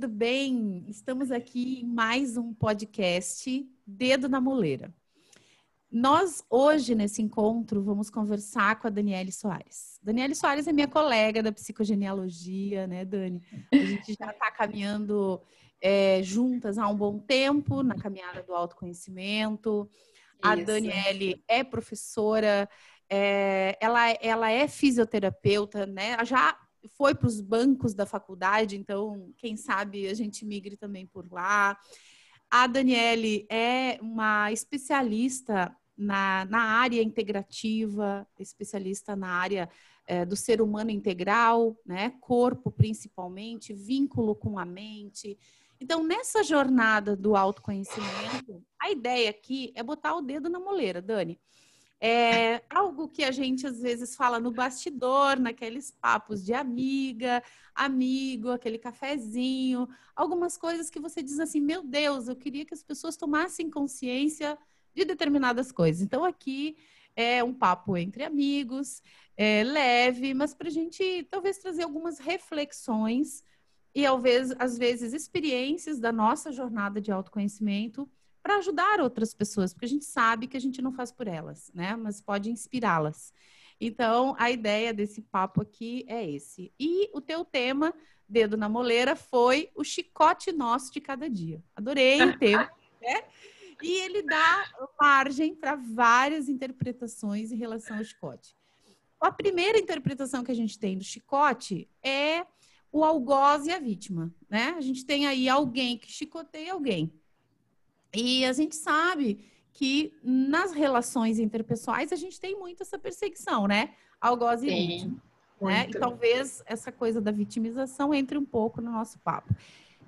Tudo bem? Estamos aqui em mais um podcast Dedo na Moleira. Nós, hoje, nesse encontro, vamos conversar com a Daniele Soares. Daniele Soares é minha colega da psicogenealogia, né, Dani? A gente já está caminhando é, juntas há um bom tempo na caminhada do autoconhecimento. A Isso. Daniele é professora, é, ela, ela é fisioterapeuta, né? Já foi para os bancos da faculdade, então, quem sabe a gente migre também por lá. A Daniele é uma especialista na, na área integrativa, especialista na área é, do ser humano integral, né? Corpo principalmente, vínculo com a mente. Então, nessa jornada do autoconhecimento, a ideia aqui é botar o dedo na moleira, Dani. É algo que a gente às vezes fala no bastidor, naqueles papos de amiga, amigo, aquele cafezinho, algumas coisas que você diz assim: meu Deus, eu queria que as pessoas tomassem consciência de determinadas coisas. Então, aqui é um papo entre amigos, é leve, mas para a gente talvez trazer algumas reflexões e, às vezes, experiências da nossa jornada de autoconhecimento para ajudar outras pessoas, porque a gente sabe que a gente não faz por elas, né? Mas pode inspirá-las. Então, a ideia desse papo aqui é esse. E o teu tema, dedo na moleira, foi o chicote nosso de cada dia. Adorei o tema, né? E ele dá margem para várias interpretações em relação ao chicote. A primeira interpretação que a gente tem do chicote é o algoz e a vítima, né? A gente tem aí alguém que chicoteia alguém. E a gente sabe que nas relações interpessoais a gente tem muito essa perseguição, né? Algoz e Sim, vítima. Né? E talvez essa coisa da vitimização entre um pouco no nosso papo.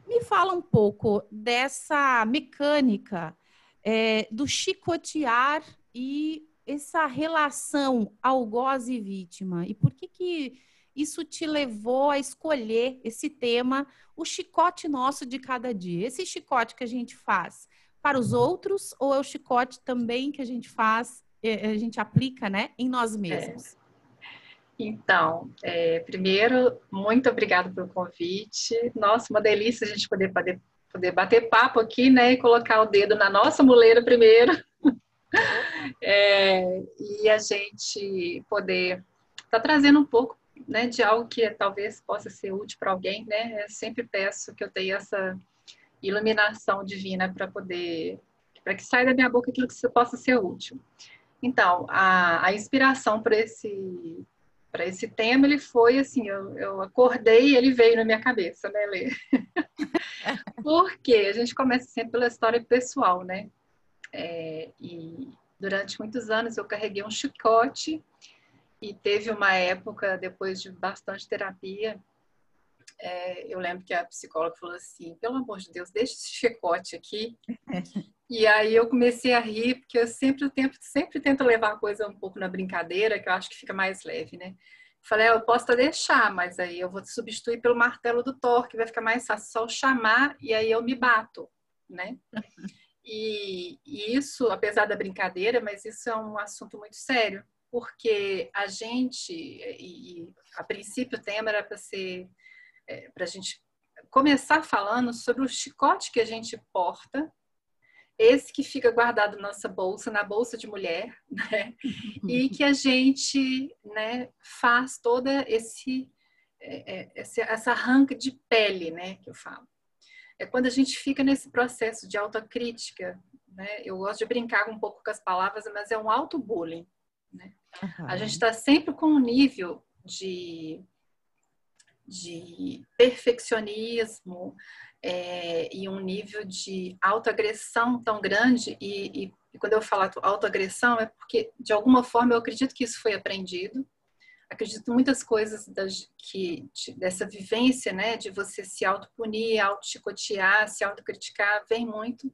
Me fala um pouco dessa mecânica é, do chicotear e essa relação algoz e vítima. E por que que isso te levou a escolher esse tema, o chicote nosso de cada dia? Esse chicote que a gente faz para os outros ou é o chicote também que a gente faz, é, a gente aplica, né, em nós mesmos? É. Então, é, primeiro, muito obrigada pelo convite. Nossa, uma delícia a gente poder, poder, poder bater papo aqui, né, e colocar o dedo na nossa muleira primeiro. É, e a gente poder estar tá trazendo um pouco né, de algo que talvez possa ser útil para alguém, né? Eu sempre peço que eu tenha essa iluminação divina para poder, para que saia da minha boca aquilo que possa ser útil. Então, a, a inspiração para esse para esse tema, ele foi assim, eu, eu acordei e ele veio na minha cabeça, né, Lê? Porque a gente começa sempre pela história pessoal, né? É, e durante muitos anos eu carreguei um chicote e teve uma época, depois de bastante terapia, é, eu lembro que a psicóloga falou assim: pelo amor de Deus, deixa esse chicote aqui. e aí eu comecei a rir, porque eu sempre, tento, sempre tento levar a coisa um pouco na brincadeira, que eu acho que fica mais leve, né? Falei, ah, eu posso deixar, mas aí eu vou substituir pelo martelo do Thor, que vai ficar mais fácil só chamar e aí eu me bato, né? E, e isso, apesar da brincadeira, mas isso é um assunto muito sério, porque a gente, e, e a princípio o tema era para ser é, para a gente começar falando sobre o chicote que a gente porta, esse que fica guardado na nossa bolsa, na bolsa de mulher, né? e que a gente né, faz toda esse, é, é, esse, essa arranca de pele, né, que eu falo. É quando a gente fica nesse processo de autocrítica, né? Eu gosto de brincar um pouco com as palavras, mas é um auto-bullying, né? Uhum. A gente está sempre com um nível de de perfeccionismo é, e um nível de autoagressão tão grande. E, e, e quando eu falo autoagressão, é porque, de alguma forma, eu acredito que isso foi aprendido. Acredito muitas coisas que, de, dessa vivência, né, de você se autopunir, auto-chicotear, se autocriticar, vem muito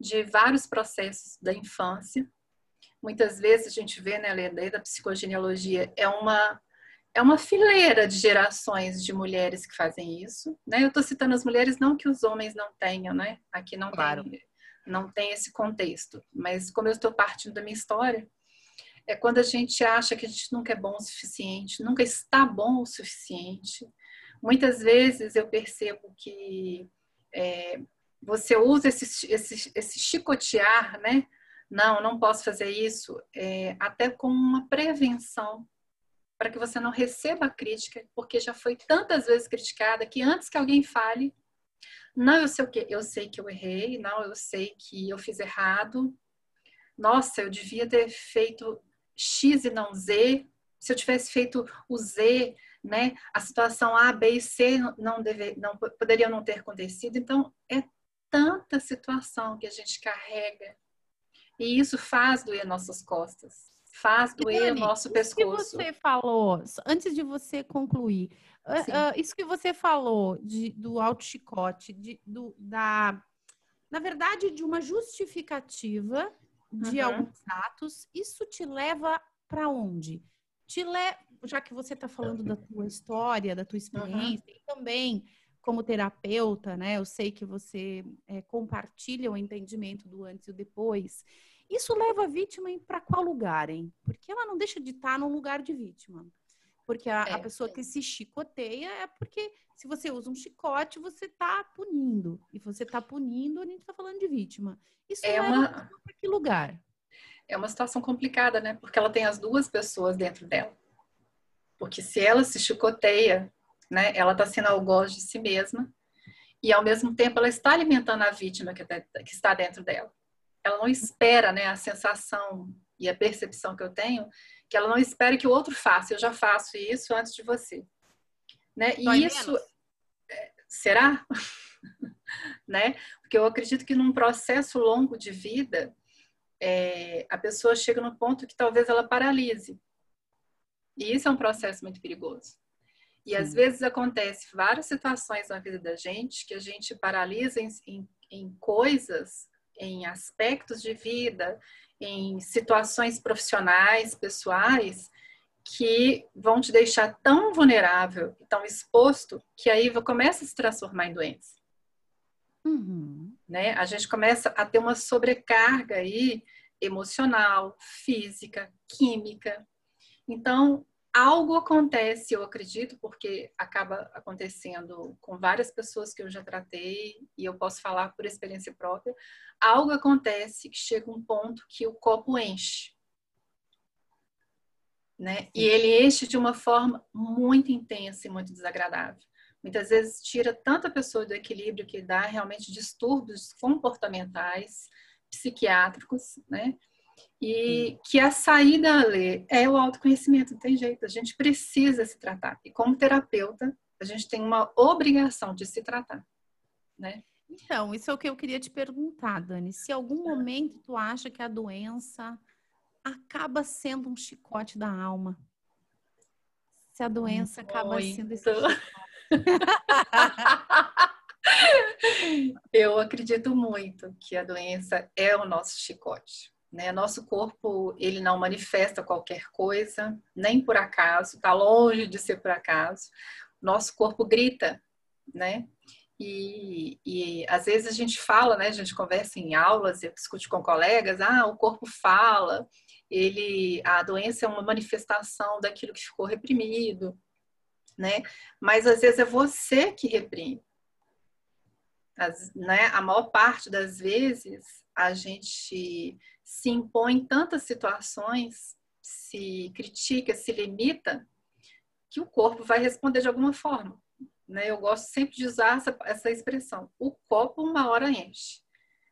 de vários processos da infância. Muitas vezes a gente vê, né, lei da psicogenealogia, é uma é uma fileira de gerações de mulheres que fazem isso, né? Eu estou citando as mulheres não que os homens não tenham, né? Aqui não claro. tem, não tem esse contexto, mas como eu estou partindo da minha história, é quando a gente acha que a gente nunca é bom o suficiente, nunca está bom o suficiente, Muitas vezes eu percebo que é, você usa esse, esse, esse chicotear, né? Não, não posso fazer isso, é, até como uma prevenção para que você não receba a crítica, porque já foi tantas vezes criticada que antes que alguém fale, não, eu sei o que, eu sei que eu errei, não, eu sei que eu fiz errado. Nossa, eu devia ter feito X e não Z. Se eu tivesse feito o Z, né, a situação A, B e C não, deve, não poderia não ter acontecido. Então, é tanta situação que a gente carrega e isso faz doer nossas costas, faz doer o nosso pescoço. Isso que você falou, antes de você concluir, uh, isso que você falou de, do alto chicote, de, do, da, na verdade, de uma justificativa de uhum. alguns atos, isso te leva para onde? Te le... Já que você está falando da tua história, da tua experiência, uhum. e também como terapeuta, né? Eu sei que você é, compartilha o entendimento do antes e o depois. Isso leva a vítima para qual lugar, hein? Porque ela não deixa de estar tá no lugar de vítima. Porque a, é, a pessoa é. que se chicoteia é porque se você usa um chicote, você está punindo. E você está punindo, a gente está falando de vítima. Isso é uma... para que lugar? É uma situação complicada, né? Porque ela tem as duas pessoas dentro dela. Porque se ela se chicoteia, né? Ela está sendo algoz de si mesma e ao mesmo tempo ela está alimentando a vítima que, tá, que está dentro dela ela não espera, né, a sensação e a percepção que eu tenho, que ela não espera que o outro faça. Eu já faço isso antes de você, né? E isso é, será, né? Porque eu acredito que num processo longo de vida, é, a pessoa chega no ponto que talvez ela paralise. E isso é um processo muito perigoso. E às vezes acontece várias situações na vida da gente que a gente paralisa em, em, em coisas em aspectos de vida, em situações profissionais, pessoais, que vão te deixar tão vulnerável e tão exposto que aí começa a se transformar em doença. Uhum. Né? A gente começa a ter uma sobrecarga aí emocional, física, química. Então, algo acontece, eu acredito, porque acaba acontecendo com várias pessoas que eu já tratei e eu posso falar por experiência própria. Algo acontece que chega um ponto que o copo enche. Né? E ele enche de uma forma muito intensa e muito desagradável. Muitas vezes tira tanta pessoa do equilíbrio que dá realmente distúrbios comportamentais, psiquiátricos, né? E que a saída Lê, é o autoconhecimento, não tem jeito, a gente precisa se tratar. E como terapeuta, a gente tem uma obrigação de se tratar, né? Então, isso é o que eu queria te perguntar, Dani. Se algum momento tu acha que a doença acaba sendo um chicote da alma? Se a doença Muito. acaba sendo esse eu acredito muito que a doença é o nosso chicote. Né? Nosso corpo ele não manifesta qualquer coisa, nem por acaso, está longe de ser por acaso. Nosso corpo grita, né? E, e às vezes a gente fala, né? A gente conversa em aulas, eu discute com colegas, ah, o corpo fala, ele, a doença é uma manifestação daquilo que ficou reprimido, né? Mas às vezes é você que reprime. As, né, a maior parte das vezes a gente se impõe em tantas situações, se critica, se limita, que o corpo vai responder de alguma forma. Né? Eu gosto sempre de usar essa, essa expressão. O copo uma hora enche.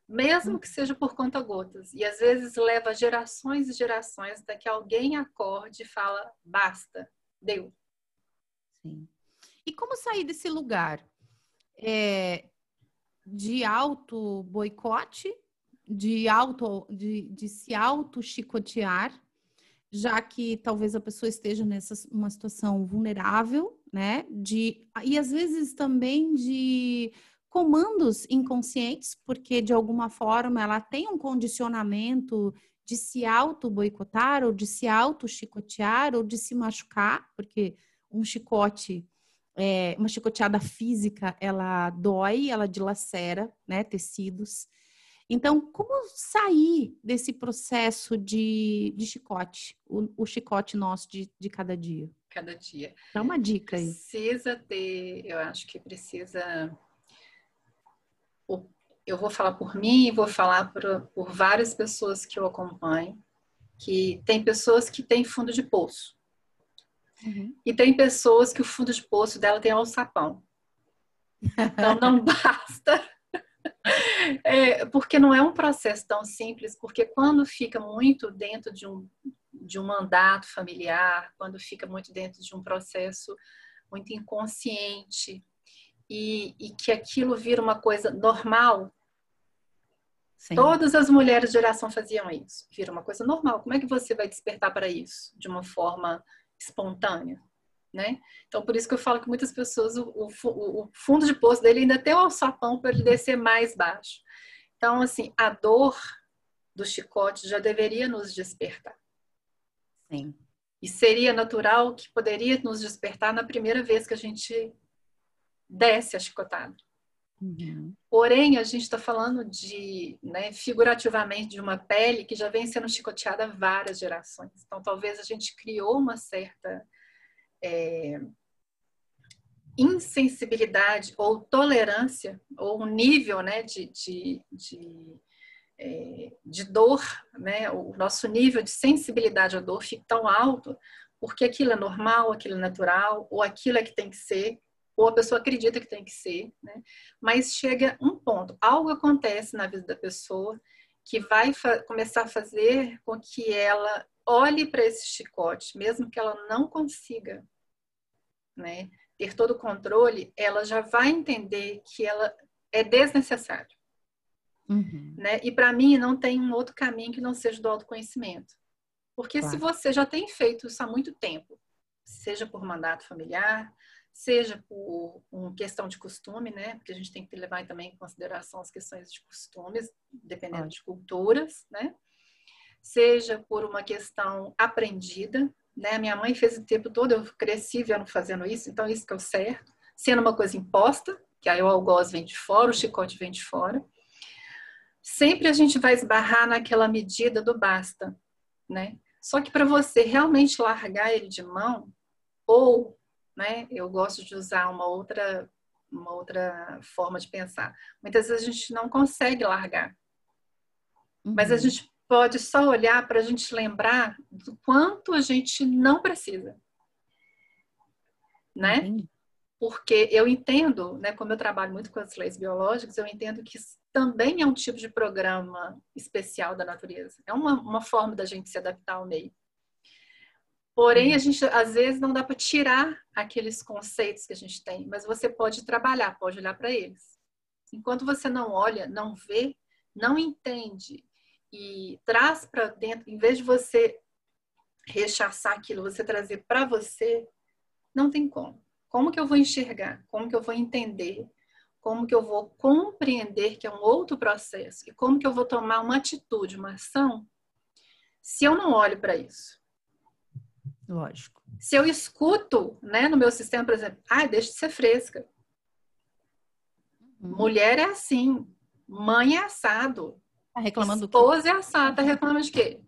Mesmo que seja por conta gotas. E às vezes leva gerações e gerações até que alguém acorde e fala, basta, deu. Sim. E como sair desse lugar? É, de auto boicote de auto de, de se auto chicotear, já que talvez a pessoa esteja nessa uma situação vulnerável, né? De e às vezes também de comandos inconscientes, porque de alguma forma ela tem um condicionamento de se auto boicotar ou de se auto chicotear ou de se machucar, porque um chicote é, uma chicoteada física, ela dói, ela dilacera, né, tecidos. Então, como sair desse processo de, de chicote, o, o chicote nosso de, de cada dia? cada dia. Dá uma dica aí. Precisa ter, eu acho que precisa. Eu vou falar por mim e vou falar por, por várias pessoas que eu acompanho, que tem pessoas que têm fundo de poço. Uhum. E tem pessoas que o fundo de poço dela tem alçapão. Então não basta. É, porque não é um processo tão simples, porque quando fica muito dentro de um, de um mandato familiar, quando fica muito dentro de um processo muito inconsciente e, e que aquilo vira uma coisa normal. Sim. Todas as mulheres de geração faziam isso, vira uma coisa normal. Como é que você vai despertar para isso de uma forma espontânea? Né? Então, por isso que eu falo que muitas pessoas, o, o, o fundo de poço dele ainda tem o alçapão para ele descer mais baixo. Então, assim, a dor do chicote já deveria nos despertar. Sim. E seria natural que poderia nos despertar na primeira vez que a gente desce a chicotada. Uhum. Porém, a gente está falando de, né, figurativamente, de uma pele que já vem sendo chicoteada várias gerações. Então, talvez a gente criou uma certa é, insensibilidade ou tolerância, ou um nível né, de, de, de é, de dor, né? O nosso nível de sensibilidade à dor fica tão alto porque aquilo é normal, aquilo é natural, ou aquilo é que tem que ser, ou a pessoa acredita que tem que ser, né? Mas chega um ponto, algo acontece na vida da pessoa que vai começar a fazer com que ela olhe para esse chicote, mesmo que ela não consiga, né? Ter todo o controle, ela já vai entender que ela é desnecessário. Uhum. Né? E para mim não tem um outro caminho que não seja do autoconhecimento. Porque claro. se você já tem feito isso há muito tempo, seja por mandato familiar, seja por uma questão de costume, né? Porque a gente tem que levar também em consideração as questões de costumes, dependendo de culturas, né? Seja por uma questão aprendida, né? Minha mãe fez o tempo todo, eu cresci vendo fazendo isso, então isso que é o certo. Sendo uma coisa imposta, que aí o algoz vem de fora, o chicote vem de fora sempre a gente vai esbarrar naquela medida do basta, né? Só que para você realmente largar ele de mão, ou, né, eu gosto de usar uma outra uma outra forma de pensar. Muitas vezes a gente não consegue largar. Uhum. Mas a uhum. gente pode só olhar para a gente lembrar do quanto a gente não precisa. Né? Uhum. Porque eu entendo, né, como eu trabalho muito com as leis biológicas, eu entendo que também é um tipo de programa especial da natureza. É uma, uma forma da gente se adaptar ao meio. Porém, a gente às vezes não dá para tirar aqueles conceitos que a gente tem, mas você pode trabalhar, pode olhar para eles. Enquanto você não olha, não vê, não entende e traz para dentro, em vez de você rechaçar aquilo, você trazer para você, não tem como. Como que eu vou enxergar? Como que eu vou entender? como que eu vou compreender que é um outro processo e como que eu vou tomar uma atitude, uma ação, se eu não olho para isso. Lógico. Se eu escuto, né, no meu sistema, por exemplo, ah, deixa de ser fresca. Uhum. Mulher é assim, mãe é assado. Tá reclamando Esposa é assado, tá reclamando de quê?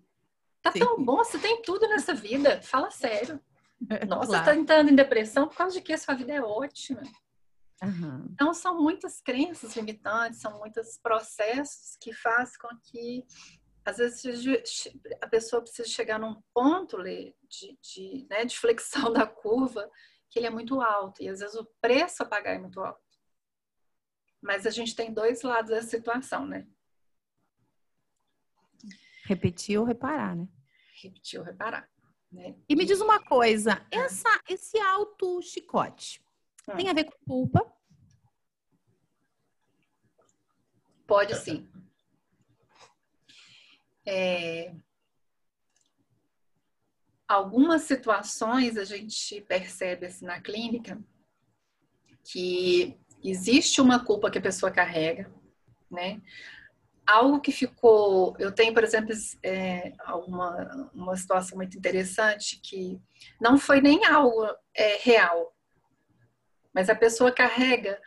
Tá Sim. tão bom, você tem tudo nessa vida, fala sério. Nossa, claro. tá entrando em depressão por causa de que sua vida é ótima. Uhum. Então, são muitas crenças limitantes, são muitos processos que fazem com que, às vezes, a pessoa precisa chegar num ponto de, de, né, de flexão da curva que ele é muito alto e, às vezes, o preço a pagar é muito alto. Mas a gente tem dois lados da situação, né? Repetir ou reparar, né? Repetir ou reparar. Né? E me diz uma coisa, essa, esse alto chicote, Hum. Tem a ver com culpa? Pode sim. É... Algumas situações a gente percebe assim, na clínica que existe uma culpa que a pessoa carrega, né? Algo que ficou, eu tenho, por exemplo, é, uma, uma situação muito interessante que não foi nem algo é, real, mas a pessoa carrega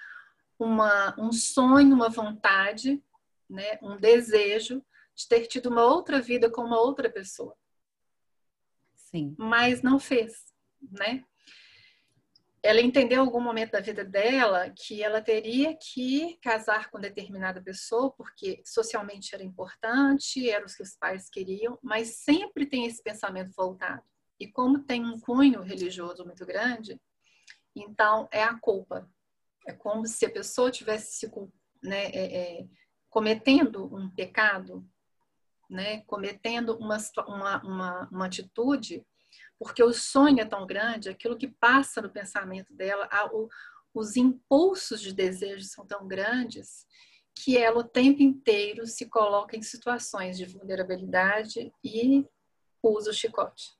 uma, um sonho, uma vontade, né, um desejo de ter tido uma outra vida com uma outra pessoa. Sim. Mas não fez, né? ela entendeu em algum momento da vida dela que ela teria que casar com determinada pessoa, porque socialmente era importante, era o que os pais queriam, mas sempre tem esse pensamento voltado. E como tem um cunho religioso muito grande, então é a culpa. É como se a pessoa tivesse se né, é, é, cometendo um pecado, né, cometendo uma, uma, uma, uma atitude porque o sonho é tão grande, aquilo que passa no pensamento dela, os impulsos de desejo são tão grandes que ela o tempo inteiro se coloca em situações de vulnerabilidade e usa o chicote.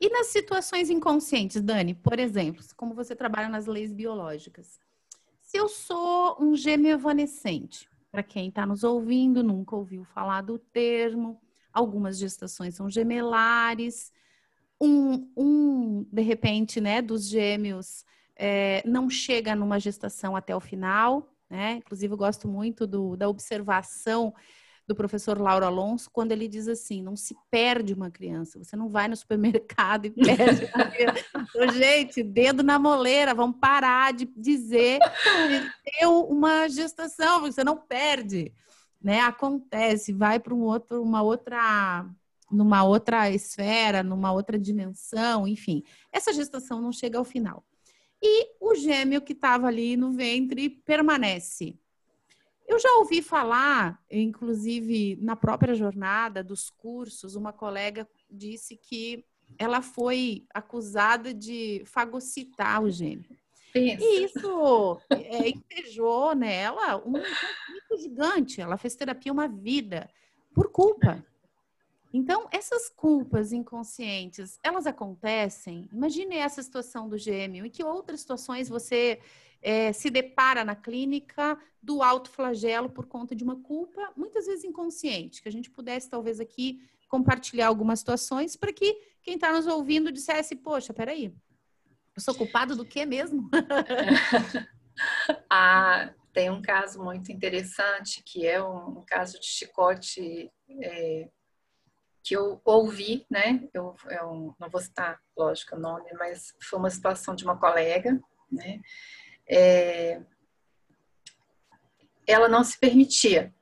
E nas situações inconscientes, Dani, por exemplo, como você trabalha nas leis biológicas, se eu sou um gêmeo evanescente, para quem está nos ouvindo, nunca ouviu falar do termo, algumas gestações são gemelares, um, um de repente, né, dos gêmeos é, não chega numa gestação até o final, né? Inclusive, eu gosto muito do, da observação do professor Lauro Alonso, quando ele diz assim: não se perde uma criança, você não vai no supermercado e perde uma criança. Então, gente, dedo na moleira, vamos parar de dizer que deu uma gestação, você não perde. Né? Acontece, vai para um outro, uma outra numa outra esfera, numa outra dimensão, enfim. Essa gestação não chega ao final. E o gêmeo que estava ali no ventre permanece. Eu já ouvi falar, inclusive na própria jornada dos cursos, uma colega disse que ela foi acusada de fagocitar o gêmeo. Isso. E isso é, nela um conflito gigante. Ela fez terapia uma vida por culpa. Então, essas culpas inconscientes, elas acontecem? Imagine essa situação do gêmeo. E que outras situações você é, se depara na clínica do alto flagelo por conta de uma culpa, muitas vezes inconsciente, que a gente pudesse talvez aqui compartilhar algumas situações para que quem está nos ouvindo dissesse, poxa, peraí, eu sou culpado do que mesmo? ah, tem um caso muito interessante que é um, um caso de chicote é, que eu ouvi, né? Eu, eu, não vou citar, lógico, o nome, mas foi uma situação de uma colega, né? É, ela não se permitia.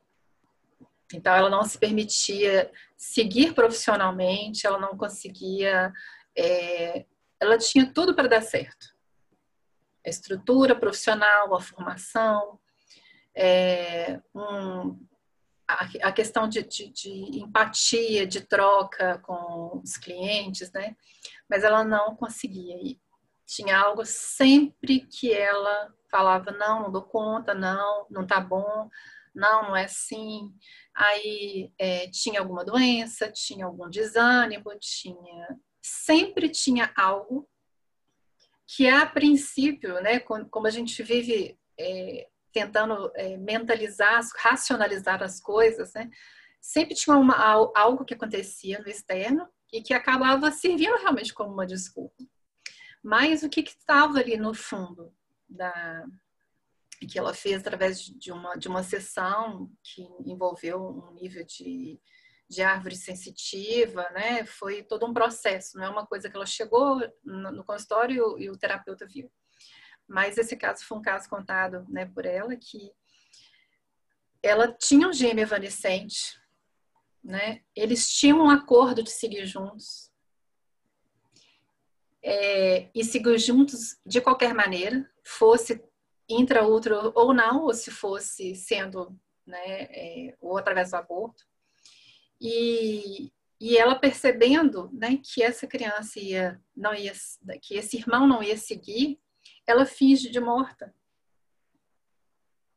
Então, ela não se permitia seguir profissionalmente, ela não conseguia. É, ela tinha tudo para dar certo: a estrutura profissional, a formação, é, um, a, questão de, de, de, empatia, de troca com os clientes, né? Mas ela não conseguia. Tinha algo sempre que ela falava: não, não dou conta, não, não tá bom, não, não é assim. Aí é, tinha alguma doença, tinha algum desânimo, tinha. Sempre tinha algo que a princípio, né, como a gente vive é, tentando é, mentalizar, racionalizar as coisas, né? Sempre tinha uma, algo que acontecia no externo e que acabava servindo realmente como uma desculpa. Mas o que estava ali no fundo da que ela fez através de uma de uma sessão que envolveu um nível de de árvore sensitiva, né? Foi todo um processo, não é uma coisa que ela chegou no, consultório e o terapeuta viu. Mas esse caso foi um caso contado né, por ela que ela tinha um gêmeo evanescente, né? Eles tinham um acordo de seguir juntos. É, e seguir juntos de qualquer maneira, fosse intraútero ou não, ou se fosse sendo, né, é, ou através do aborto. E, e ela percebendo, né, que essa criança ia, não ia, que esse irmão não ia seguir, ela finge de morta.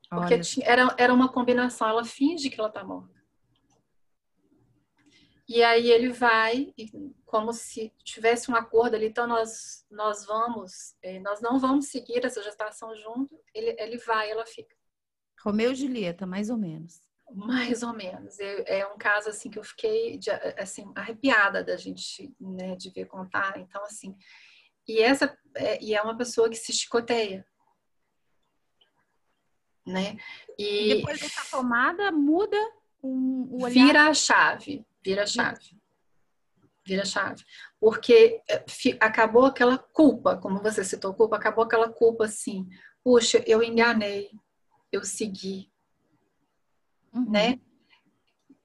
Porque tinha, era, era uma combinação, ela finge que ela está morta. E aí ele vai, como se tivesse um acordo ali, então nós, nós vamos, eh, nós não vamos seguir essa gestação junto, ele, ele vai, ela fica. Romeu e Julieta, mais ou menos. Mais ou menos. É, é um caso assim que eu fiquei de, assim arrepiada da gente, né, de ver contar. Então assim, e essa é, e é uma pessoa que se chicoteia. Né? E, depois dessa tomada muda um, o olhar. Vira a chave, vira a chave. Vira chave. Porque é, acabou aquela culpa, como você citou, culpa, acabou aquela culpa assim, puxa, eu enganei, eu segui, uhum. né?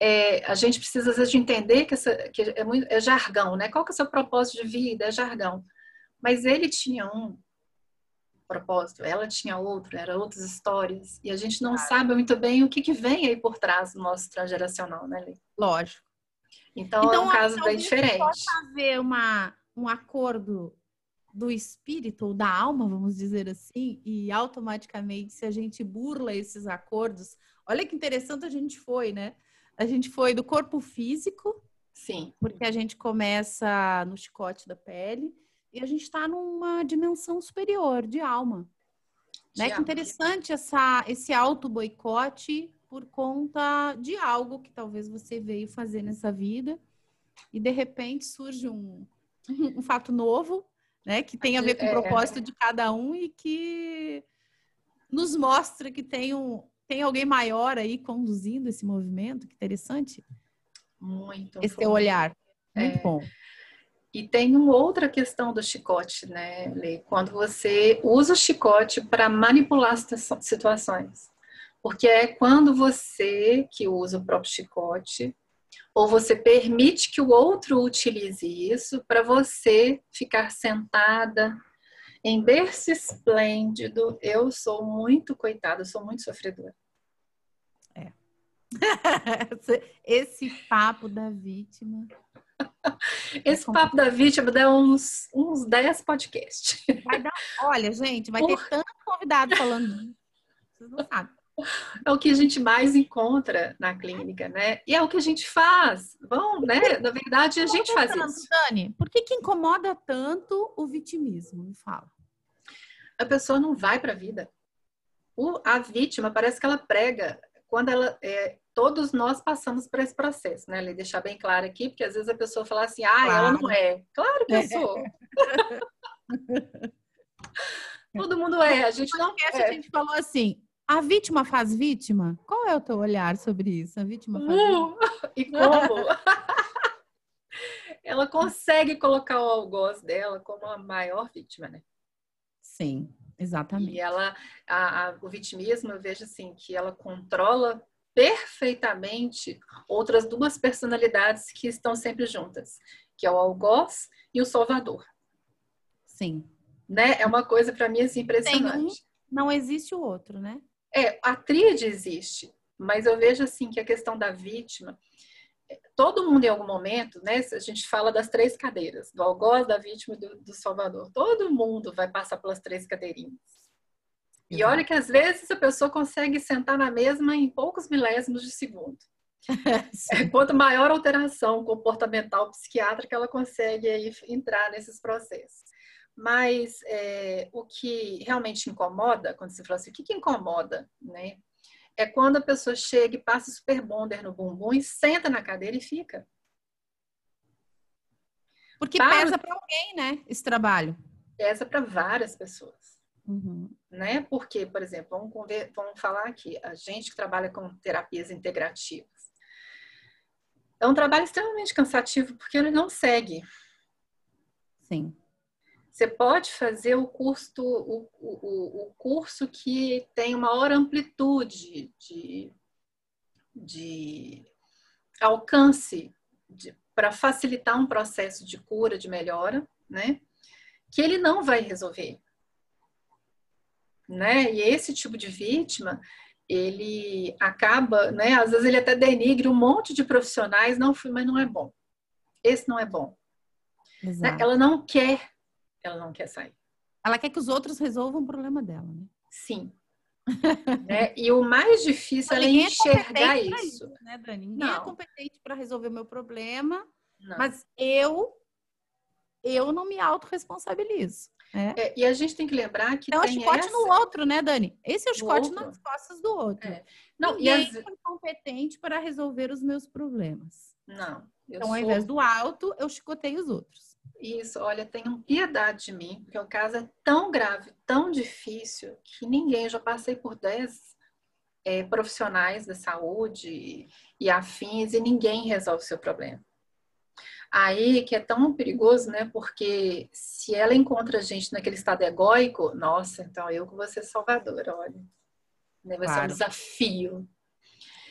É, a gente precisa às vezes de entender que, essa, que é, muito, é jargão, né? Qual que é o seu propósito de vida? É jargão. Mas ele tinha um propósito, ela tinha outro, eram outras histórias. E a gente não sabe muito bem o que, que vem aí por trás do nosso transgeracional, né, Lê? Lógico. Então, então é um caso bem diferente. Pode haver uma, um acordo do espírito ou da alma, vamos dizer assim, e automaticamente, se a gente burla esses acordos, olha que interessante a gente foi, né? A gente foi do corpo físico, sim, porque a gente começa no chicote da pele e a gente está numa dimensão superior de alma. De né? Alma. Que interessante essa, esse auto boicote por conta de algo que talvez você veio fazer nessa vida e de repente surge um, um fato novo, né, que tem a ver com o é. propósito de cada um e que nos mostra que tem um tem alguém maior aí conduzindo esse movimento, que interessante. Muito. Esse teu olhar, muito é. bom. E tem uma outra questão do chicote, né, Lê? Quando você usa o chicote para manipular situações. Porque é quando você que usa o próprio chicote, ou você permite que o outro utilize isso para você ficar sentada em berço esplêndido. Eu sou muito coitada, eu sou muito sofredora. É. Esse papo da vítima. Esse papo da vítima dá uns, uns 10 podcasts. Dar... Olha, gente, vai Por... ter tanto convidado falando. Vocês não sabem. É o que a gente mais encontra na clínica, né? E é o que a gente faz. Bom, né? Na verdade, a gente faz isso. Dani, por que, que incomoda tanto o vitimismo? Me fala. A pessoa não vai para a vida. a vítima parece que ela prega quando ela é, todos nós passamos por esse processo, né? Ele deixar bem claro aqui, porque às vezes a pessoa fala assim, ah, claro. ela não é. Claro que eu sou. Todo mundo é. A gente não. É. A gente falou assim: a vítima faz vítima? Qual é o teu olhar sobre isso? A vítima faz uh, vítima? E como? ela consegue colocar o algoz dela como a maior vítima, né? Sim, exatamente. E ela, a, a, o vitimismo, eu vejo assim, que ela controla perfeitamente outras duas personalidades que estão sempre juntas, que é o algoz e o salvador. Sim. Né? É uma coisa para mim assim, impressionante. Um, não existe o outro, né? É, a tríade existe, mas eu vejo assim que a questão da vítima, todo mundo em algum momento, né? A gente fala das três cadeiras, do algoz, da vítima e do, do salvador. Todo mundo vai passar pelas três cadeirinhas. E olha que às vezes a pessoa consegue sentar na mesma em poucos milésimos de segundo. É, quanto maior alteração comportamental psiquiátrica ela consegue aí entrar nesses processos. Mas é, o que realmente incomoda, quando você fala assim, o que, que incomoda, né? É quando a pessoa chega e passa super bonder no bumbum e senta na cadeira e fica. Porque para... pesa para alguém, né? Esse trabalho. Pesa para várias pessoas. Uhum. Né? Porque, por exemplo, vamos, vamos falar aqui, a gente que trabalha com terapias integrativas. É um trabalho extremamente cansativo porque ele não segue. Sim. Você pode fazer o curso, o, o, o curso que tem maior amplitude de, de alcance para facilitar um processo de cura, de melhora, né? Que ele não vai resolver. Né? E esse tipo de vítima, ele acaba, né? Às vezes ele até denigre um monte de profissionais, não fui, mas não é bom. Esse não é bom. Né? Ela não quer ela não quer sair. Ela quer que os outros resolvam o problema dela, né? Sim. né? E o mais difícil é enxergar é isso. isso. né, Dani? Ninguém é não. é competente para resolver o meu problema, não. mas eu eu não me autorresponsabilizo. Né? É, e a gente tem que lembrar que então, tem é o chicote essa... no outro, né, Dani? Esse é o chicote nas costas do outro. É. Não, Ninguém as... é competente para resolver os meus problemas. Não. Então, sou... ao invés do alto, eu chicotei os outros. Isso, olha, tenham piedade de mim, porque o caso é tão grave, tão difícil, que ninguém, eu já passei por 10 é, profissionais da saúde e afins, e ninguém resolve o seu problema. Aí que é tão perigoso, né? Porque se ela encontra a gente naquele estado egóico, nossa, então eu que vou ser salvadora, olha. Né? Vai claro. ser um desafio.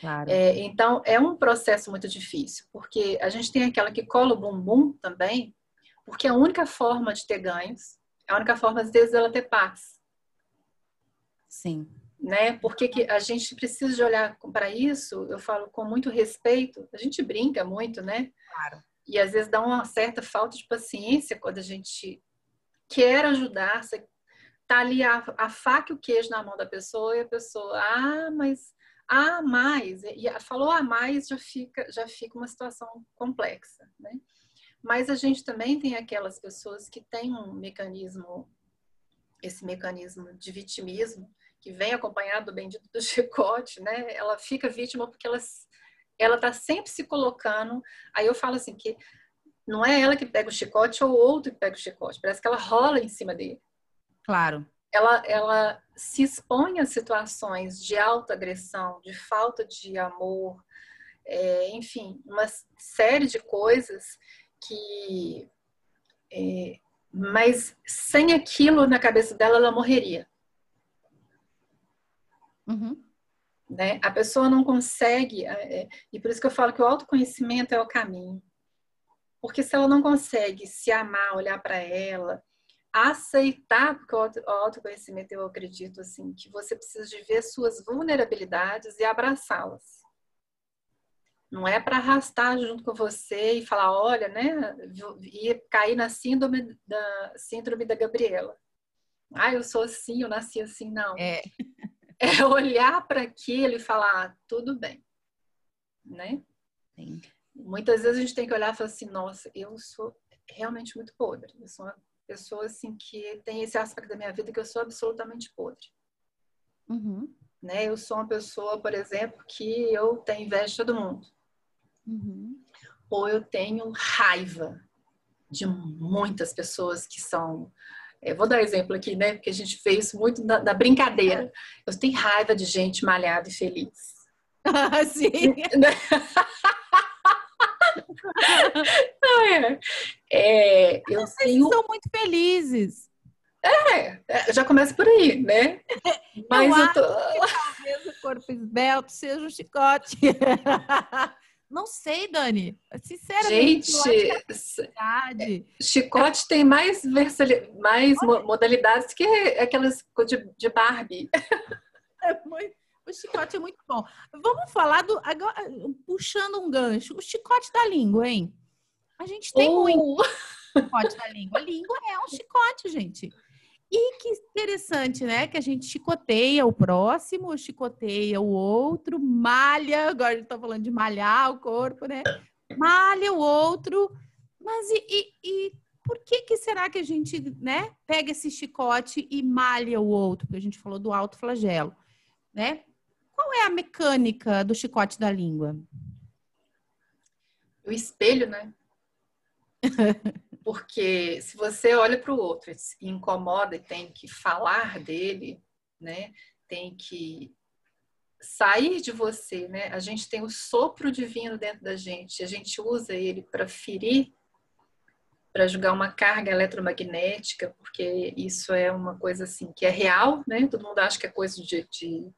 Claro. É, então, é um processo muito difícil, porque a gente tem aquela que cola o bumbum também, porque é a única forma de ter ganhos, é a única forma, às vezes, dela ter paz. Sim. Né? Porque que a gente precisa de olhar para isso, eu falo com muito respeito, a gente brinca muito, né? Claro. E às vezes dá uma certa falta de paciência quando a gente quer ajudar, você tá ali a, a faca e o queijo na mão da pessoa e a pessoa, ah, mas a mais, e falou a mais já fica, já fica uma situação complexa, né? Mas a gente também tem aquelas pessoas que têm um mecanismo, esse mecanismo de vitimismo, que vem acompanhado do bendito do chicote, né? Ela fica vítima porque ela ela tá sempre se colocando. Aí eu falo assim que não é ela que pega o chicote ou o outro que pega o chicote, parece que ela rola em cima dele. Claro ela, ela se expõe a situações de alta agressão, de falta de amor, é, enfim, uma série de coisas que. É, mas sem aquilo na cabeça dela, ela morreria. Uhum. Né? A pessoa não consegue, é, é, e por isso que eu falo que o autoconhecimento é o caminho. Porque se ela não consegue se amar, olhar para ela, aceitar, porque o autoconhecimento eu acredito assim, que você precisa de ver suas vulnerabilidades e abraçá-las. Não é para arrastar junto com você e falar, olha, né, e cair na síndrome da síndrome da Gabriela. Ah, eu sou assim, eu nasci assim, não. É, é olhar para aquilo e falar, ah, tudo bem, né? Sim. Muitas vezes a gente tem que olhar e falar assim, nossa, eu sou realmente muito podre. Eu sou uma pessoa assim que tem esse aspecto da minha vida que eu sou absolutamente podre. Uhum. Né? Eu sou uma pessoa, por exemplo, que eu tenho inveja de todo mundo. Uhum. Ou eu tenho raiva de muitas pessoas que são. Eu vou dar exemplo aqui, né? Porque a gente fez muito da, da brincadeira. Eu tenho raiva de gente malhada e feliz. Ah, sim. é. É, eu Vocês tenho... são muito felizes. É, é, já começa por aí, né? Mas eu, eu tô... talvez o corpo esbelto seja um chicote. Não sei, Dani. Sinceramente, gente, é chicote tem mais, mais modalidades que aquelas de, de Barbie. É muito, o chicote é muito bom. Vamos falar do. Agora, puxando um gancho, o chicote da língua, hein? A gente tem uh. muito chicote da língua. A língua é um chicote, gente. E que interessante, né? Que a gente chicoteia o próximo, chicoteia o outro, malha. Agora a gente tá falando de malhar o corpo, né? Malha o outro. Mas e, e, e por que, que será que a gente, né, pega esse chicote e malha o outro? Porque a gente falou do alto flagelo, né? Qual é a mecânica do chicote da língua? O espelho, né? Porque se você olha para o outro e incomoda e tem que falar dele, né? Tem que sair de você, né? A gente tem o sopro divino dentro da gente, a gente usa ele para ferir, para jogar uma carga eletromagnética, porque isso é uma coisa assim que é real, né? Todo mundo acha que é coisa de, de,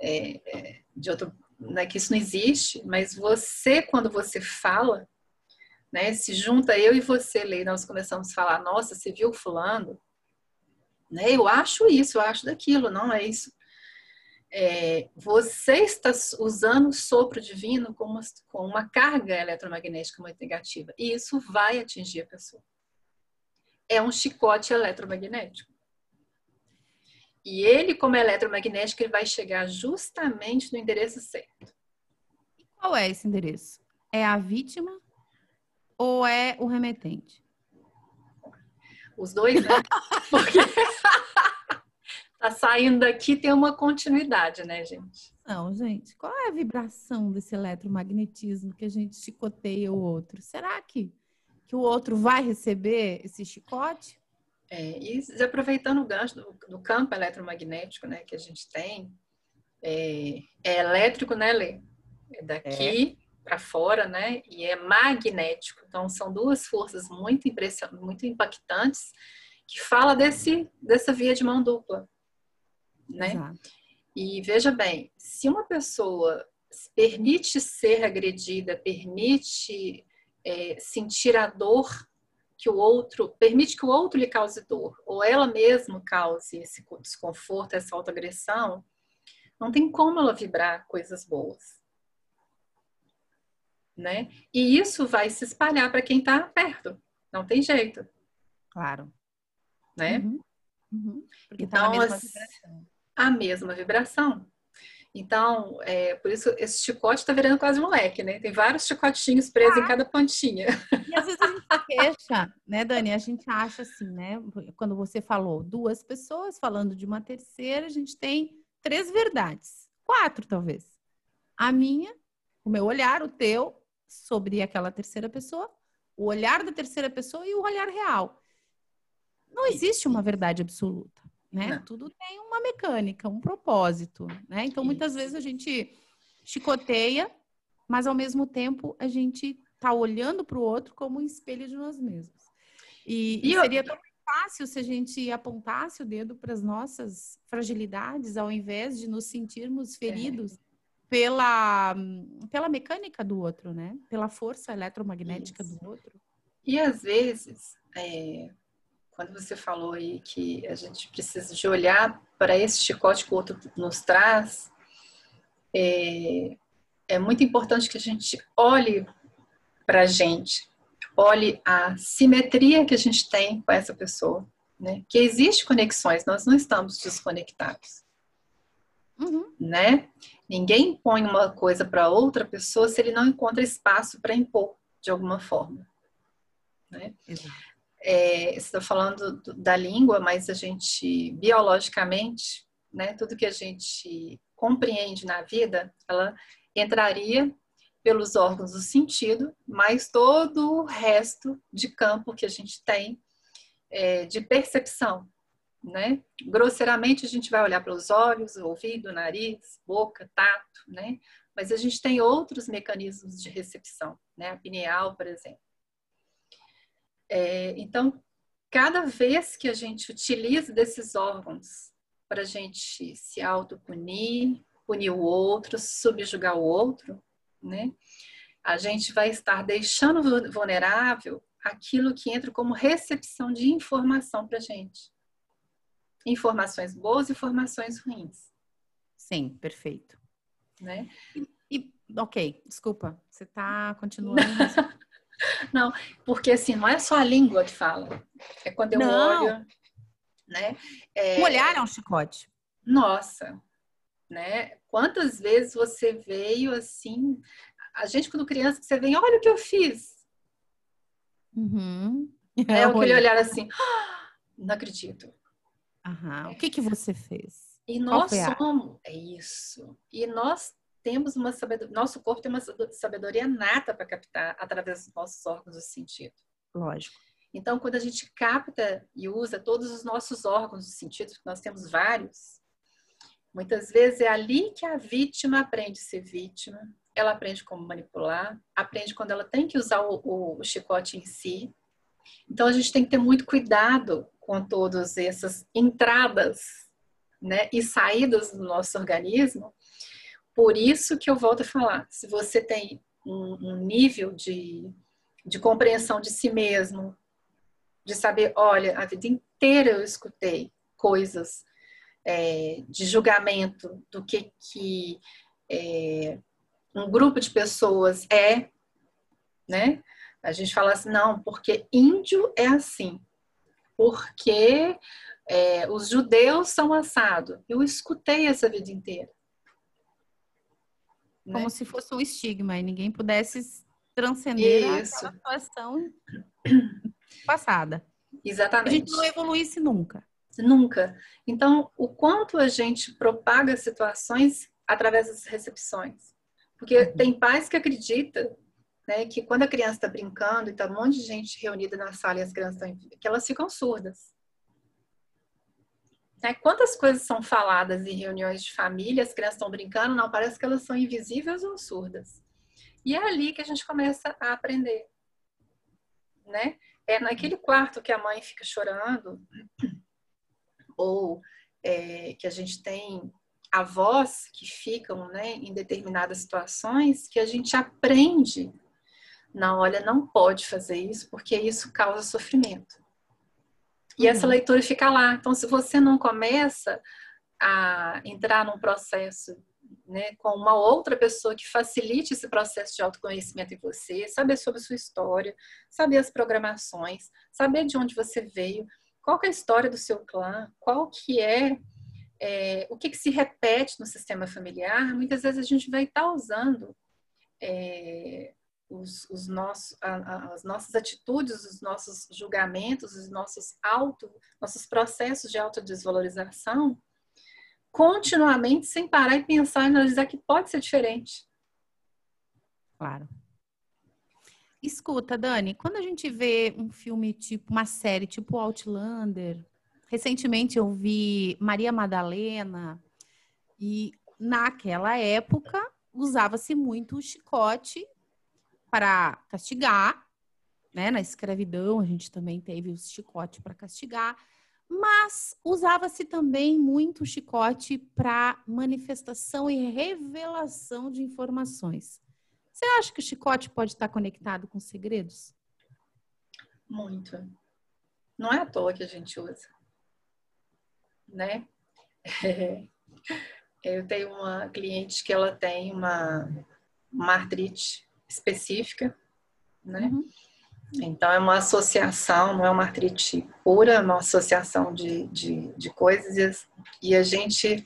é, é de outro, né? Que isso não existe, mas você quando você fala né? Se junta eu e você, Lei, nós começamos a falar, nossa, você viu fulano? Né? Eu acho isso, eu acho daquilo, não é isso. É, você está usando o sopro divino com uma, com uma carga eletromagnética muito negativa. E isso vai atingir a pessoa. É um chicote eletromagnético. E ele, como eletromagnético, ele vai chegar justamente no endereço certo. E qual é esse endereço? É a vítima ou é o remetente? Os dois, né? Porque tá saindo daqui tem uma continuidade, né, gente? Não, gente, qual é a vibração desse eletromagnetismo que a gente chicoteia o outro? Será que, que o outro vai receber esse chicote? É, e aproveitando o gancho do, do, campo eletromagnético né, que a gente tem, é, é elétrico, né, Lê? É daqui para fora, né? E é magnético. Então são duas forças muito impressionantes, muito impactantes que fala desse dessa via de mão dupla, né? Exato. E veja bem, se uma pessoa permite ser agredida, permite é, sentir a dor que o outro, permite que o outro lhe cause dor, ou ela mesma cause esse desconforto, essa autoagressão, não tem como ela vibrar coisas boas. Né? E isso vai se espalhar para quem está perto. Não tem jeito. Claro. Né? Uhum. Uhum. Tá então, tá mesma a mesma vibração. Então, é, por isso esse chicote está virando quase um leque, né? Tem vários chicotinhos presos ah. em cada pontinha. E às vezes a gente queixa, né, Dani? A gente acha assim, né? Quando você falou duas pessoas falando de uma terceira, a gente tem três verdades. Quatro, talvez. A minha, o meu olhar, o teu, sobre aquela terceira pessoa, o olhar da terceira pessoa e o olhar real. Não existe uma verdade absoluta né? Não. Tudo tem uma mecânica, um propósito, né? Então, muitas vezes a gente chicoteia, mas ao mesmo tempo a gente tá olhando para o outro como um espelho de nós mesmos. E, e, e seria eu... tão fácil se a gente apontasse o dedo para as nossas fragilidades, ao invés de nos sentirmos feridos é. Pela, pela mecânica do outro, né? Pela força eletromagnética Isso. do outro. E às vezes, é, quando você falou aí que a gente precisa de olhar para esse chicote que o outro nos traz, é, é muito importante que a gente olhe para a gente, olhe a simetria que a gente tem com essa pessoa, né? Que existe conexões, nós não estamos desconectados, uhum. né? Ninguém impõe uma coisa para outra pessoa se ele não encontra espaço para impor de alguma forma, né? É, estou falando da língua, mas a gente, biologicamente, né, tudo que a gente compreende na vida, ela entraria pelos órgãos do sentido, mas todo o resto de campo que a gente tem é, de percepção, né? Grosseiramente a gente vai olhar para os olhos, ouvido, nariz, boca, tato, né? Mas a gente tem outros mecanismos de recepção, né? A pineal, por exemplo. É, então, cada vez que a gente utiliza desses órgãos para a gente se autopunir, punir o outro, subjugar o outro, né? A gente vai estar deixando vulnerável aquilo que entra como recepção de informação para a gente. Informações boas e informações ruins. Sim, perfeito. Né? E, e ok, desculpa, você está continuando. Não, porque assim, não é só a língua que fala. É quando eu não. olho, né? É... O olhar é um chicote. Nossa, né? Quantas vezes você veio assim, a gente quando criança, você vem, olha o que eu fiz. Uhum. É, é aquele olhar assim, ah, não acredito. Aham. O que que você fez? E nós somos, é isso. E nós temos uma sabedoria, nosso corpo tem uma sabedoria nata para captar através dos nossos órgãos do sentido. Lógico. Então, quando a gente capta e usa todos os nossos órgãos do sentido, porque nós temos vários, muitas vezes é ali que a vítima aprende a ser vítima, ela aprende como manipular, aprende quando ela tem que usar o, o, o chicote em si. Então, a gente tem que ter muito cuidado com todas essas entradas né, e saídas do nosso organismo, por isso que eu volto a falar, se você tem um, um nível de, de compreensão de si mesmo, de saber, olha, a vida inteira eu escutei coisas é, de julgamento do que, que é, um grupo de pessoas é, né? A gente fala assim, não, porque índio é assim, porque é, os judeus são assado. Eu escutei essa vida inteira. Como né? se fosse um estigma e ninguém pudesse transcender Isso. a situação passada. Exatamente. A gente não evoluísse nunca. Nunca. Então, o quanto a gente propaga situações através das recepções. Porque uhum. tem pais que acreditam né, que quando a criança está brincando e está um monte de gente reunida na sala e as crianças estão que elas ficam surdas. Né? Quantas coisas são faladas em reuniões de família, as crianças estão brincando, não, parece que elas são invisíveis ou surdas. E é ali que a gente começa a aprender, né? É naquele quarto que a mãe fica chorando, ou é, que a gente tem avós que ficam né, em determinadas situações, que a gente aprende. Não, olha, não pode fazer isso, porque isso causa sofrimento. E uhum. essa leitura fica lá. Então, se você não começa a entrar num processo né, com uma outra pessoa que facilite esse processo de autoconhecimento em você, saber sobre a sua história, saber as programações, saber de onde você veio, qual é a história do seu clã, qual que é, é o que, que, se repete no sistema familiar, muitas vezes a gente vai estar tá usando é, os, os nossos, as nossas atitudes, os nossos julgamentos, os nossos auto, nossos processos de autodesvalorização continuamente sem parar e pensar e analisar que pode ser diferente. Claro. Escuta, Dani, quando a gente vê um filme tipo, uma série tipo Outlander, recentemente eu vi Maria Madalena, e naquela época usava-se muito o chicote para castigar, né? Na escravidão a gente também teve o chicote para castigar, mas usava-se também muito o chicote para manifestação e revelação de informações. Você acha que o chicote pode estar conectado com segredos? Muito. Não é à toa que a gente usa, né? Eu tenho uma cliente que ela tem uma, uma artrite específica, né? Uhum. Então, é uma associação, não é uma artrite pura, é uma associação de, de, de coisas. E a gente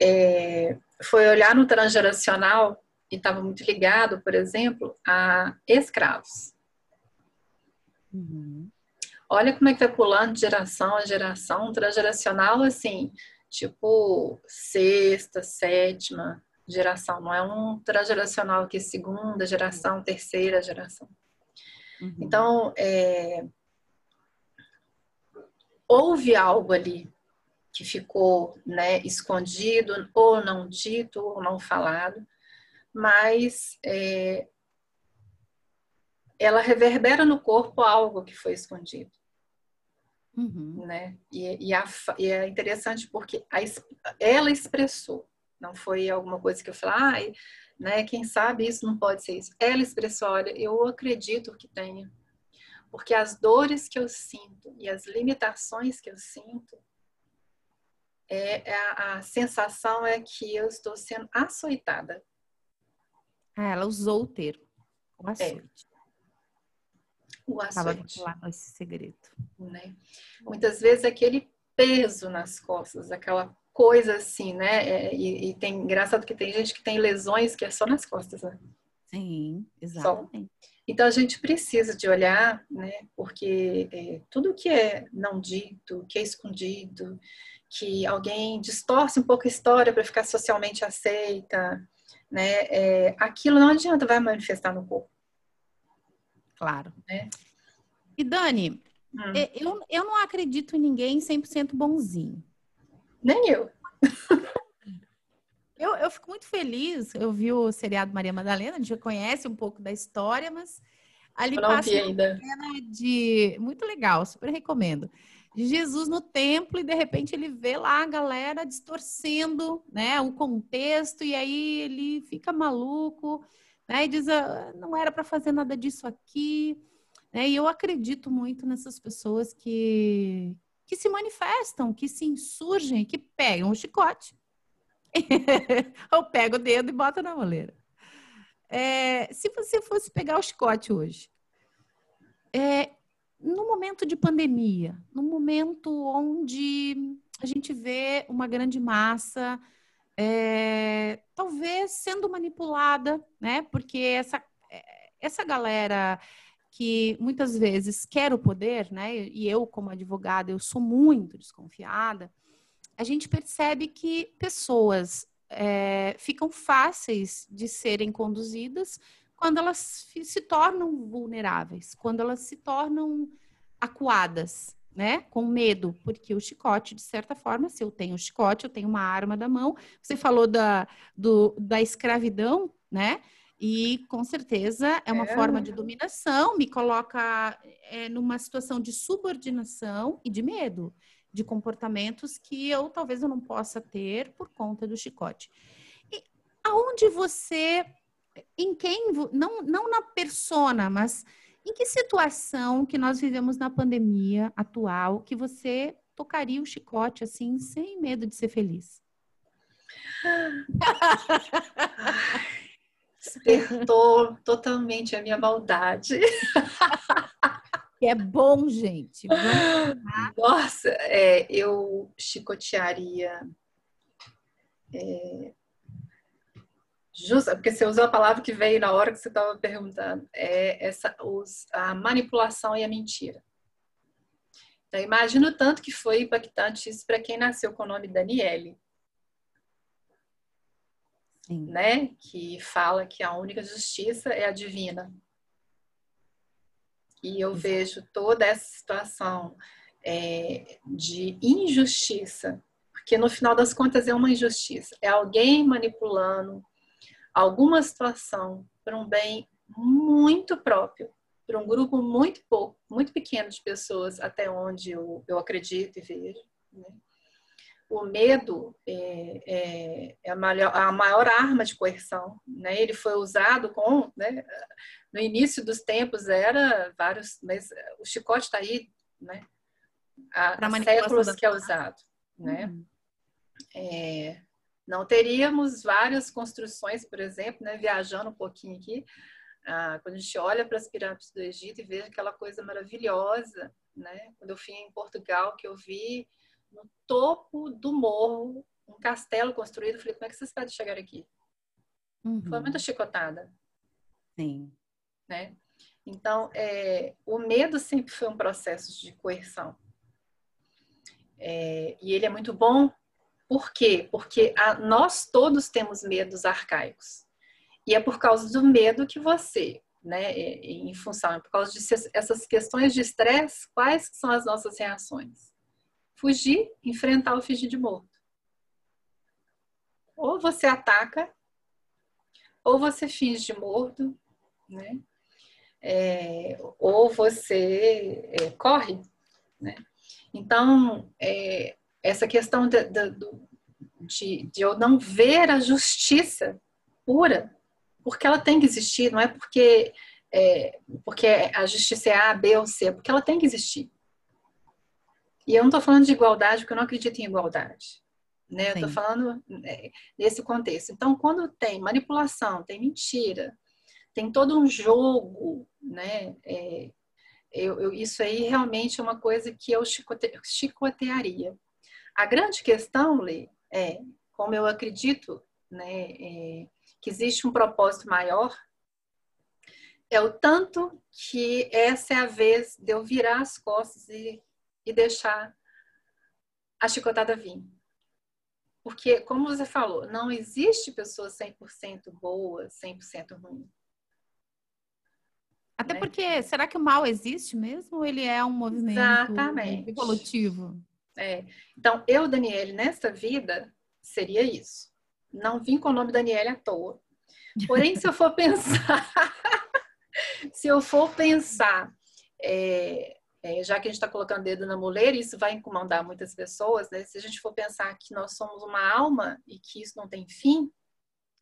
é, foi olhar no transgeracional e estava muito ligado, por exemplo, a escravos. Uhum. Olha como é que está pulando de geração a geração, transgeracional, assim, tipo sexta, sétima geração. Não é um transgeracional que é segunda geração, terceira geração. Uhum. Então, é, houve algo ali que ficou né, escondido, ou não dito, ou não falado, mas é, ela reverbera no corpo algo que foi escondido. Uhum. Né? E, e, a, e, é interessante porque a, ela expressou, não foi alguma coisa que eu falei, ah, né? Quem sabe isso não pode ser isso. Ela expressou, olha, eu acredito que tenha. Porque as dores que eu sinto e as limitações que eu sinto, é, é a, a sensação é que eu estou sendo açoitada. Ah, ela usou o termo, o é. açoite. É. O açoite. Estava esse segredo. Né? Muitas vezes aquele peso nas costas, aquela coisa assim, né? É, e, e, tem engraçado que tem gente que tem lesões que é só nas costas, né? Sim, exatamente. Só. Então a gente precisa de olhar, né? Porque é, tudo que é não dito, que é escondido, que alguém distorce um pouco a história para ficar socialmente aceita, né? É, aquilo não adianta, vai manifestar no corpo. Claro. Né? E Dani, hum. É, eu, eu não acredito em ninguém 100% bonzinho. Nem eu. eu. Eu fico muito feliz. Eu vi o seriado Maria Madalena, a gente já conhece um pouco da história, mas ali eu passa uma ainda. cena de muito legal, super recomendo. De Jesus no templo e de repente ele vê lá a galera distorcendo, né, o contexto e aí ele fica maluco, né, e diz ah, não era para fazer nada disso aqui, né? E eu acredito muito nessas pessoas que que se manifestam, que se insurgem, que pegam o chicote, ou pega o dedo e bota na moleira. É, se você fosse pegar o chicote hoje, é, no momento de pandemia, no momento onde a gente vê uma grande massa, é, talvez sendo manipulada, né? Porque essa, é, essa galera que muitas vezes quer o poder, né? E eu, como advogada, eu sou muito desconfiada. A gente percebe que pessoas é, ficam fáceis de serem conduzidas quando elas se tornam vulneráveis, quando elas se tornam acuadas, né? Com medo, porque o chicote, de certa forma, se eu tenho o chicote, eu tenho uma arma da mão. Você falou da, do, da escravidão, né? E com certeza é uma É. forma de dominação, me coloca é, numa situação de subordinação e de medo, de comportamentos que eu talvez eu não possa ter por conta do chicote. E aonde você, em quem, não, não na persona, mas em que situação que nós vivemos na pandemia atual que você tocaria o chicote assim, sem medo de ser feliz? Despertou totalmente a minha maldade. Que é bom, gente. Nossa, é, eu chicotearia. É, justa, porque você usou a palavra que veio na hora que você estava perguntando. É essa, os, a manipulação e a mentira. Então, imagino tanto que foi impactante isso para quem nasceu com o nome Daniele, Sim. né? Que fala que a única justiça é a divina. E eu Exato. vejo toda essa situação é, de injustiça, porque no final das contas é uma injustiça. É alguém manipulando alguma situação para um bem muito próprio, para um grupo muito pouco, muito pequeno de pessoas, até onde eu, eu acredito e vejo. Né? O medo é, é, é a, maior, a, maior, arma de coerção. Né? Ele foi usado com, né? no início dos tempos era vários, mas o chicote está aí, né? Há, há séculos que é usado, né? Uhum. É, não teríamos várias construções, por exemplo, né? Viajando um pouquinho aqui, ah, quando a gente olha para as pirâmides do Egito e vê aquela coisa maravilhosa, né? Quando eu fui em Portugal, que eu vi no topo do morro um castelo construído, eu falei, como é que vocês podem chegar aqui? Uhum. Foi muita chicotada. Sim. Né? Então, é, o medo sempre foi um processo de coerção. É, e ele é muito bom, por quê? Porque a, nós todos temos medos arcaicos. E é por causa do medo que você, né, em função, é por causa dessas questões de estresse, quais são as nossas reações? Fugir, enfrentar o fingir de morto. Ou você ataca, ou você finge de morto, né? É, ou você é, corre, né? Então, é, essa questão de, de, de, de, eu não ver a justiça pura, porque ela tem que existir, não é porque, é, porque a justiça é A, B ou C, é porque ela tem que existir. E eu não estou falando de igualdade, porque eu não acredito em igualdade. Né? Eu estou falando nesse contexto. Então, quando tem manipulação, tem mentira, tem todo um jogo, né? É, eu, eu, isso aí realmente é uma coisa que eu chicote, chicotearia. A grande questão, Lê, é, como eu acredito né, é, que existe um propósito maior, é o tanto que essa é a vez de eu virar as costas e, e deixar a chicotada vir. Porque, como você falou, não existe pessoa 100% boa, 100% ruim. Até né? porque, será que o mal existe mesmo ou ele é um movimento Exatamente. evolutivo? É. Então, eu, Daniele, nesta vida, seria isso. Não vim com o nome Daniele à toa. Porém, se eu for pensar, se eu for pensar, é, é, já que a gente está colocando dedo na muleira, isso vai incomodar muitas pessoas, né? Se a gente for pensar que nós somos uma alma e que isso não tem fim,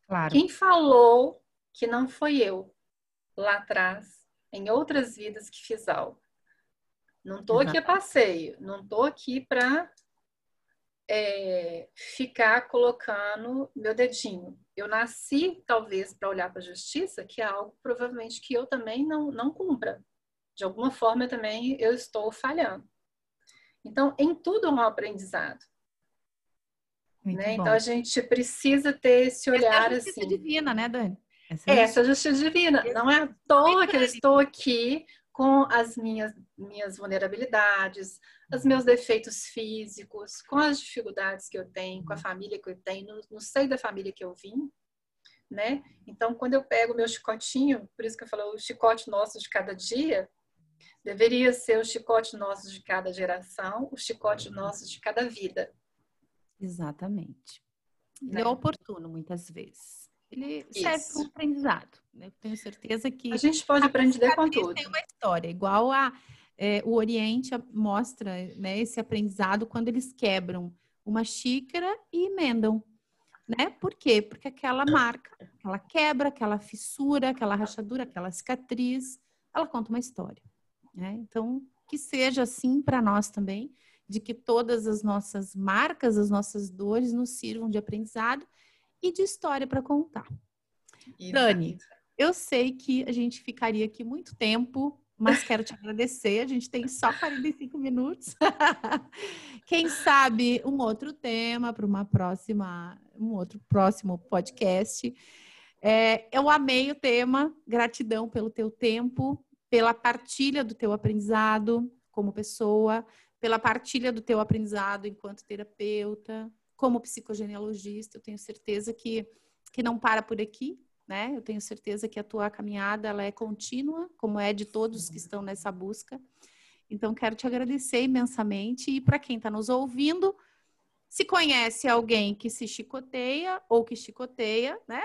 claro. quem falou que não foi eu lá atrás em outras vidas que fiz algo. Não estou aqui a passeio, não estou aqui para é, ficar colocando meu dedinho. Eu nasci, talvez, para olhar para a justiça, que é algo provavelmente que eu também não, não cumpra. De alguma forma, também eu estou falhando. Então, em tudo é um aprendizado. Né? Então, a gente precisa ter esse olhar Essa é a assim. divina, né, Dani? Essa, Essa justiça divina. Não é à toa que eu estou aqui com as minhas, minhas vulnerabilidades, os meus defeitos físicos, com as dificuldades que eu tenho, com a família que eu tenho, no, no seio da família que eu vim, né? Então, quando eu pego o meu chicotinho, por isso que eu falo, o chicote nosso de cada dia, deveria ser o chicote nosso de cada geração, o chicote nosso de cada vida. Exatamente. Ele é oportuno, muitas vezes. ele Isso. serve para um aprendizado. Eu tenho certeza que a gente pode aprender com tudo. Tem uma história igual a é, o Oriente mostra né, esse aprendizado quando eles quebram uma xícara e emendam. Né? Por quê? Porque aquela marca, aquela quebra, aquela fissura, aquela rachadura, aquela cicatriz, ela conta uma história. Né? Então, que seja assim para nós também, de que todas as nossas marcas, as nossas dores nos sirvam de aprendizado e de história para contar. Exato. Dani, eu sei que a gente ficaria aqui muito tempo mas quero te agradecer. A gente tem só 45 minutos. Quem sabe um outro tema para uma próxima, um outro próximo podcast. É, eu amei o tema. Gratidão pelo teu tempo, pela partilha do teu aprendizado como pessoa, pela partilha do teu aprendizado enquanto terapeuta, como psicogenealogista. Eu tenho certeza que que não para por aqui, né? Eu tenho certeza que a tua caminhada ela é contínua, como é de todos que estão nessa busca. Então, quero te agradecer imensamente. E para quem está nos ouvindo, se conhece alguém que se chicoteia ou que chicoteia, né?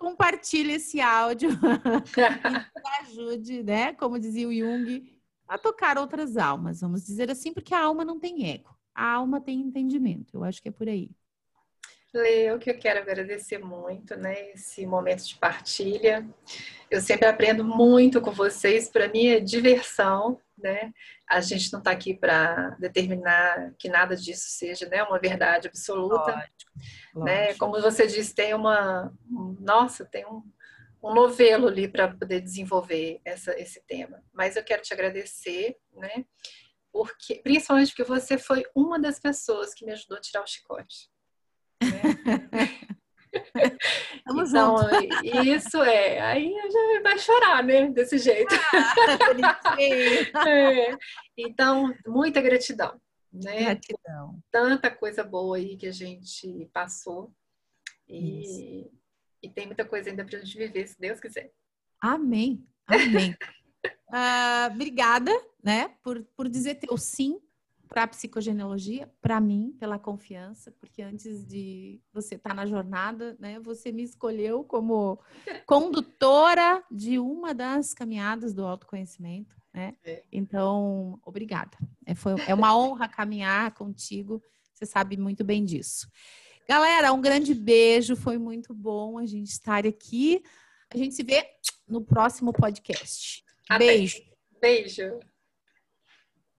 Compartilhe esse áudio e ajude, né? Como dizia o Jung, a tocar outras almas, vamos dizer assim, porque a alma não tem ego, a alma tem entendimento. Eu acho que é por aí. Leo, que eu quero agradecer muito, né, esse momento de partilha. Eu sempre aprendo muito com vocês, para mim é diversão, né? A gente não está aqui para determinar que nada disso seja, né, uma verdade absoluta, lógico, né? Lógico. Como você disse, tem uma, nossa, tem um, um novelo ali para poder desenvolver essa, esse tema. Mas eu quero te agradecer, né? Porque, principalmente porque você foi uma das pessoas que me ajudou a tirar o chicote. Né? então, isso é. Aí já vai chorar, né? Desse jeito. Ah, é. Então, muita gratidão. Né? Gratidão. Tanta coisa boa aí que a gente passou. E, e tem muita coisa ainda para a gente viver, se Deus quiser. Amém. Amém. uh, obrigada, né, por, por dizer teu sim para a psicogenealogia, para mim, pela confiança, porque antes de você estar tá na jornada, né, você me escolheu como condutora de uma das caminhadas do autoconhecimento, né? É. Então, obrigada. É, foi, é uma honra caminhar contigo, você sabe muito bem disso. Galera, um grande beijo, foi muito bom a gente estar aqui. A gente se vê no próximo podcast. Até. Beijo. Beijo.